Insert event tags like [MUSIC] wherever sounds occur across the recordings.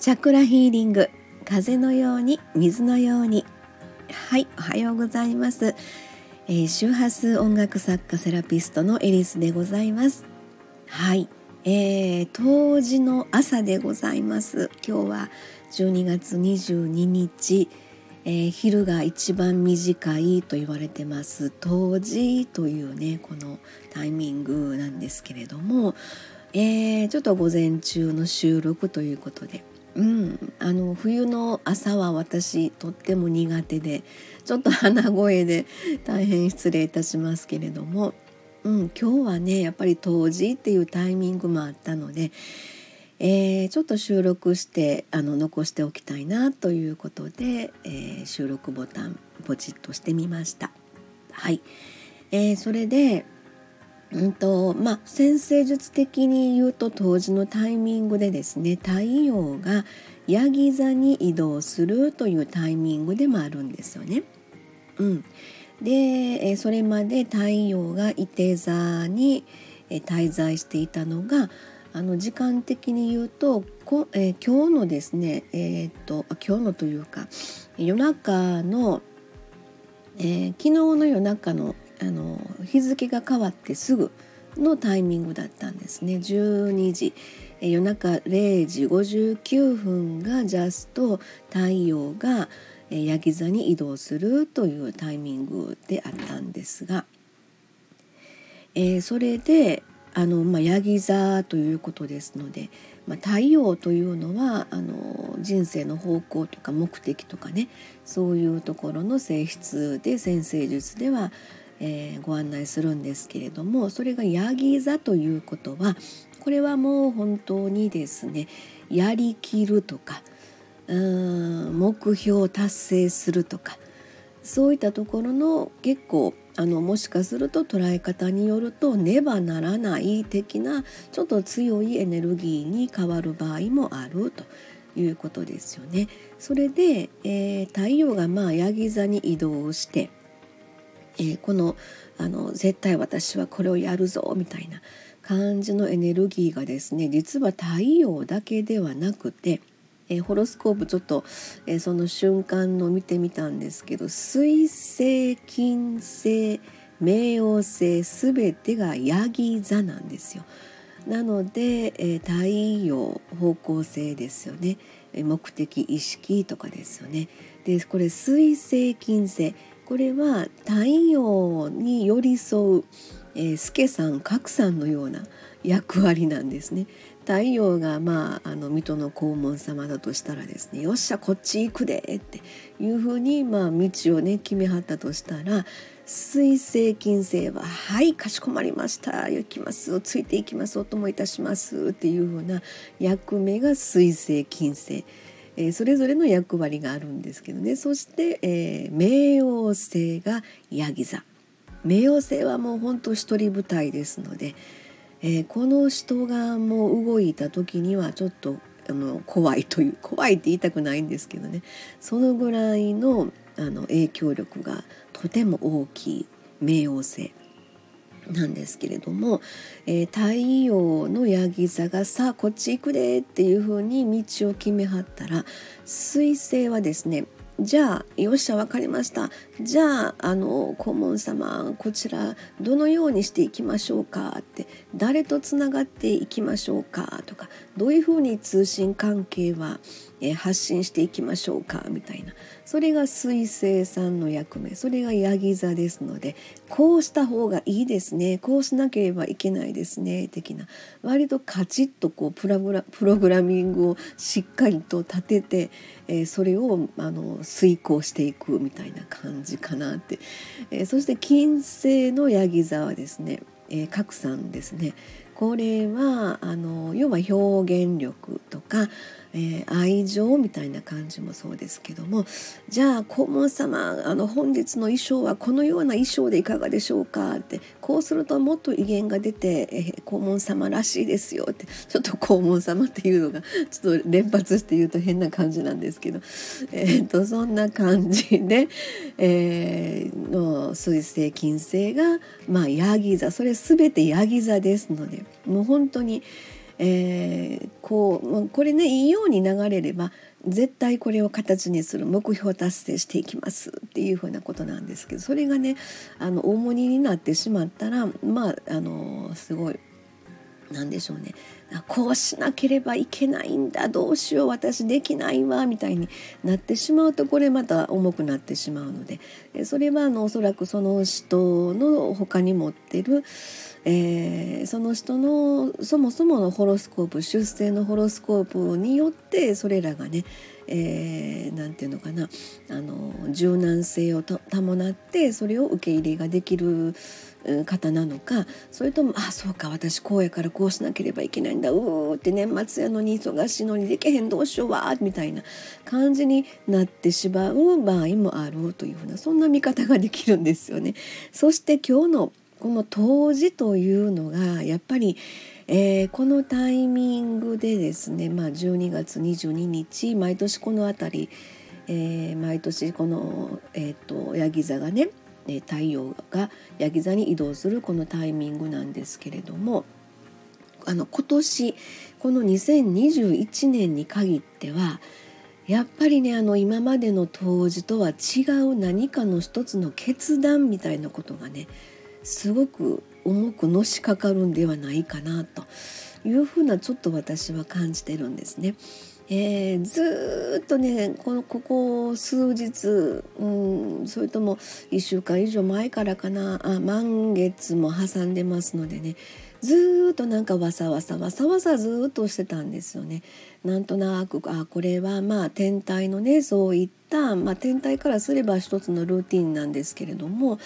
チャクラヒーリング。風のように水のように。はいおはようございます、えー、周波数音楽作家セラピストのエリスでございます。はい、えー、当時の朝でございます。今日は12月22日、えー、昼が一番短いと言われてます。当時というねこのタイミングなんですけれども、えー、ちょっと午前中の収録ということで。うん、あの冬の朝は私とっても苦手でちょっと鼻声で大変失礼いたしますけれども、うん、今日はねやっぱり冬至っていうタイミングもあったので、えー、ちょっと収録してあの残しておきたいなということで、えー、収録ボタンポチッとしてみました。はい、えー、それでうんとまあ、先生術的に言うと当時のタイミングでですね太陽がヤギ座に移動するというタイミングでもあるんですよね。うん、でそれまで太陽が伊手座に滞在していたのがあの時間的に言うとこ、えー、今日のですね、えー、っと今日のというか夜中の、えー、昨日の夜中のあの日付が変わってすぐのタイミングだったんですね。12時。夜中0時59分がジャスト太陽がヤギ座に移動するというタイミングであったんですが、えー、それであの、まあ、ヤギ座ということですので、まあ、太陽というのはあの人生の方向とか目的とかねそういうところの性質で先生術ではえー、ご案内するんですけれどもそれがヤギ座ということはこれはもう本当にですねやりきるとかうん目標を達成するとかそういったところの結構あのもしかすると捉え方によるとねばならない的なちょっと強いエネルギーに変わる場合もあるということですよね。それで、えー、太陽がまあヤギ座に移動してえ、このあの絶対私はこれをやるぞみたいな感じのエネルギーがですね実は太陽だけではなくて、え、ホロスコープちょっと、え、その瞬間の見てみたんですけど水星金星冥王星すべてがヤギ座なんですよ。なので、え太陽方向性ですよね目的意識とかですよね。でこれ水星金星これは太陽に寄り添う、えー、助さん格さんのような役割なんですね。太陽がまああの水戸の黄門様だとしたらですねよっしゃこっち行くでっていうふうにまあ道をね決めはったとしたら水星金星は「はいかしこまりました行きますついていきますお供いたします」っていうふうな役目が水星金星。えー、それぞれの役割があるんですけどね。そして、えー、冥王星がヤギ座。冥王星はもうほんと一人舞台ですので、えー、この人がもう動いた時にはちょっとあの怖いという怖いって言いたくないんですけどね。そのぐらいのあの影響力がとても大きい冥王星。なんですけれども、えー、太陽のヤギ座がさあこっち行くでっていう風に道を決めはったら彗星はですねじゃあよっしゃ分かりました。じゃああの顧問様こちらどのようにしていきましょうか？って誰とつながっていきましょうか？とかどういうふうに通信関係は発信していきましょうかみたいな。それが水星さんの役目。それがヤギ座ですのでこうした方がいいですね。こうしなければいけないですね。的な。割とカチッとこうプララプログラミングをしっかりと立てて、えー、それをあの遂行していくみたいな感じかなって、えー、そして金星のヤギ座はですね、えー、さんですね。これはあの要は表現力とかえー、愛情みたいな感じもそうですけどもじゃあ黄門様あの本日の衣装はこのような衣装でいかがでしょうかってこうするともっと威厳が出て、えー、黄門様らしいですよってちょっと黄門様っていうのがちょっと連発して言うと変な感じなんですけど、えーと、そんな感じで、[LAUGHS] えー、の水星金星がまあヤギ座それ全てヤギ座ですのでもう本当に。えー、こうこれねいいように流れれば絶対これを形にする目標達成していきますっていうふうなことなんですけどそれがねあの重荷になってしまったらまああのすごい何でしょうね。こうしなければいけないんだ。どうしよう。私できないわ。みたいになってしまうとこれまた重くなってしまうので。それはあのおそらくその人の他に持ってる、えー、その人のそもそものホロスコープ出生のホロスコープによってそれらがね何、えー、て言うのかな。あの柔軟性を伴ってそれを受け入れができる方なのか。それとも「あそうか。私こうやからこうしなければいけないだうー」って年末やのに忙しいのにできへんどうしようわみたいな感じになってしまう場合もあるというふうなそんな見方ができるんですよね。そして今日のこの冬至というのがやっぱりえー、このタイミングでですね、まあ、12月22日毎年この辺り、えー、毎年この、えーと、ヤギ座がね太陽がヤギ座に移動するこのタイミングなんですけれどもあの今年この2021年に限ってはやっぱりねあの今までの当時とは違う何かの一つの決断みたいなことがねすごく重くのしかかるんではないかなというふうなちょっと私は感じてるんですね。えー、ずっとねこのここ数日、うん、それとも1週間以上前からかなあ満月も挟んでますのでねずっとなんかわさわさわさわさずっとしてたんですよね。なんとなくあこれはまあ天体のねそういった、まあ、天体からすれば一つのルーティンなんですけれども、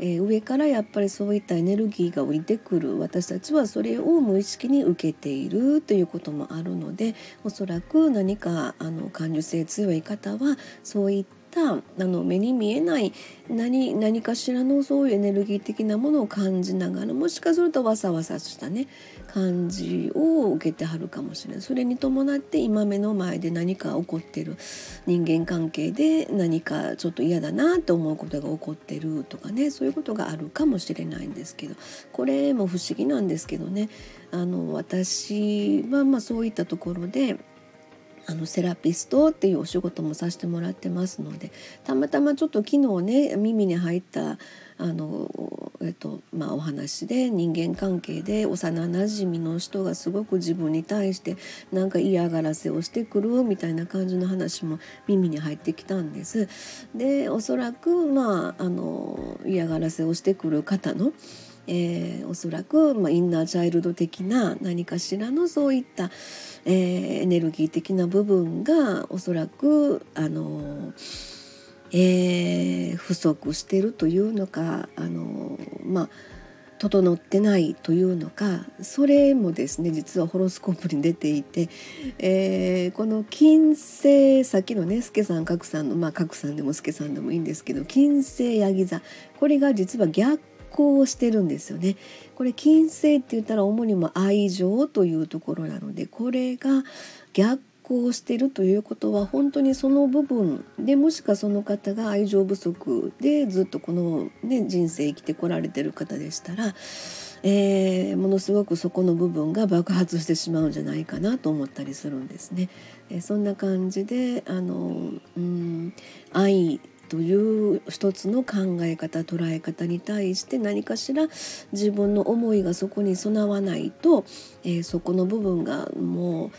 えー、上からやっぱりそういったエネルギーが降りてくる私たちはそれを無意識に受けているということもあるのでおそらく何かあの感受性強い方はそういったたあの目に見えない何何かしらのそういうエネルギー的なものを感じながらもしかするとわさわさしたね感じを受けてはるかもしれないそれに伴って今目の前で何か起こってる人間関係で何かちょっと嫌だなと思うことが起こってるとかねそういうことがあるかもしれないんですけどこれも不思議なんですけどね。あの私はまあそういったところであのセラピストっていうお仕事もさせてもらってますのでたまたまちょっと昨日ね耳に入ったあの、えっとまあ、お話で人間関係で幼なじみの人がすごく自分に対してなんか嫌がらせをしてくるみたいな感じの話も耳に入ってきたんです。でおそらく、まあ、あの嫌がらせをしてくる方のえー、おそらく、まあ、インナーチャイルド的な何かしらのそういった、えー、エネルギー的な部分がおそらくあの、えー、不足してるというのかあのまあ整ってないというのかそれもですね実はホロスコープに出ていて、えー、この金星さっきのね助さん角さんのまあ角さんでも助さんでもいいんですけど金星ヤギ座これが実は逆行をしてるんですよね。これ金星って言ったら主にも愛情というところなのでこれが逆行してるということは本当にその部分でもしかその方が愛情不足でずっとこの、ね、人生生きてこられてる方でしたら、えー、ものすごくそこの部分が爆発してしまうんじゃないかなと思ったりするんですね。えー、そんな感じであのうん愛という一つの考え方捉え方に対して何かしら自分の思いがそこに備わないと、えー、そこの部分がもう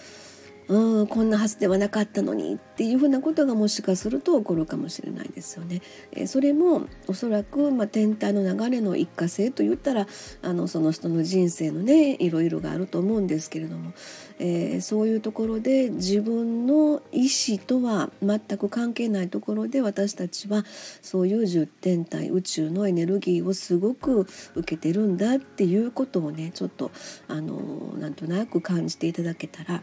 うんこんなはずではなかったのにっていうふうなことがもしかすると起こるかもしれないですよね。え、それもおそらく、まあ、天体の流れの一過性といったらあのその人の人生のねいろいろがあると思うんですけれども、えー、そういうところで自分の意思とは全く関係ないところで私たちはそういう十天体宇宙のエネルギーをすごく受けてるんだっていうことをねちょっとあのなんとなく感じていただけたら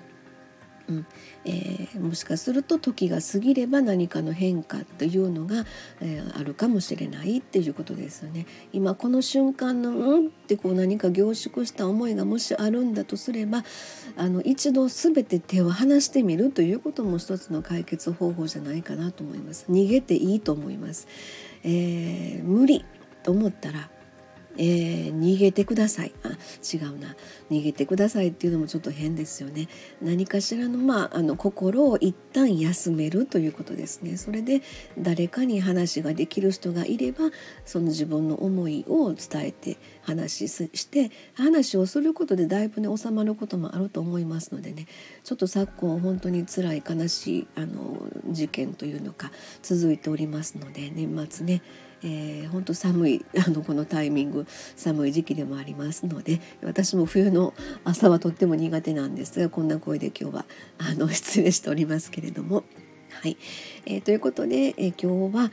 うんえー、もしかすると時が過ぎれば何かの変化というのが、えー、あるかもしれないっていうことですよね。今この瞬間の「うん」ってこう何か凝縮した思いがもしあるんだとすればあの一度全て手を離してみるということも一つの解決方法じゃないかなと思います。逃げていいと思います。えー、無理と思ったらえー、逃げてください。あ違うな。逃げてくださいっていうのもちょっと変ですよね。何かしらの,、まあ、あの心を一旦休めるということですね。それで誰かに話ができる人がいればその自分の思いを伝えて話して話をすることでだいぶね収まることもあると思いますのでね。ちょっと昨今本当に辛い悲しいあの事件というのか続いておりますので年末ね。えー、本当寒い [LAUGHS] あのこのタイミング寒い時期でもありますので私も冬の朝はとっても苦手なんですがこんな声で今日はあの [LAUGHS] 失礼しておりますけれども。はいえー、ということで、えー、今日は、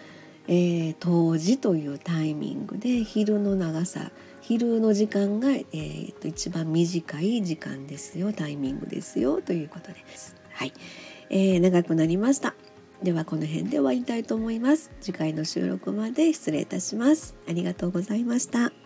えー、冬至というタイミングで昼の長さ昼の時間が、えー、と一番短い時間ですよタイミングですよということです。はい、えー、長くなりました。ではこの辺で終わりたいと思います。次回の収録まで失礼いたします。ありがとうございました。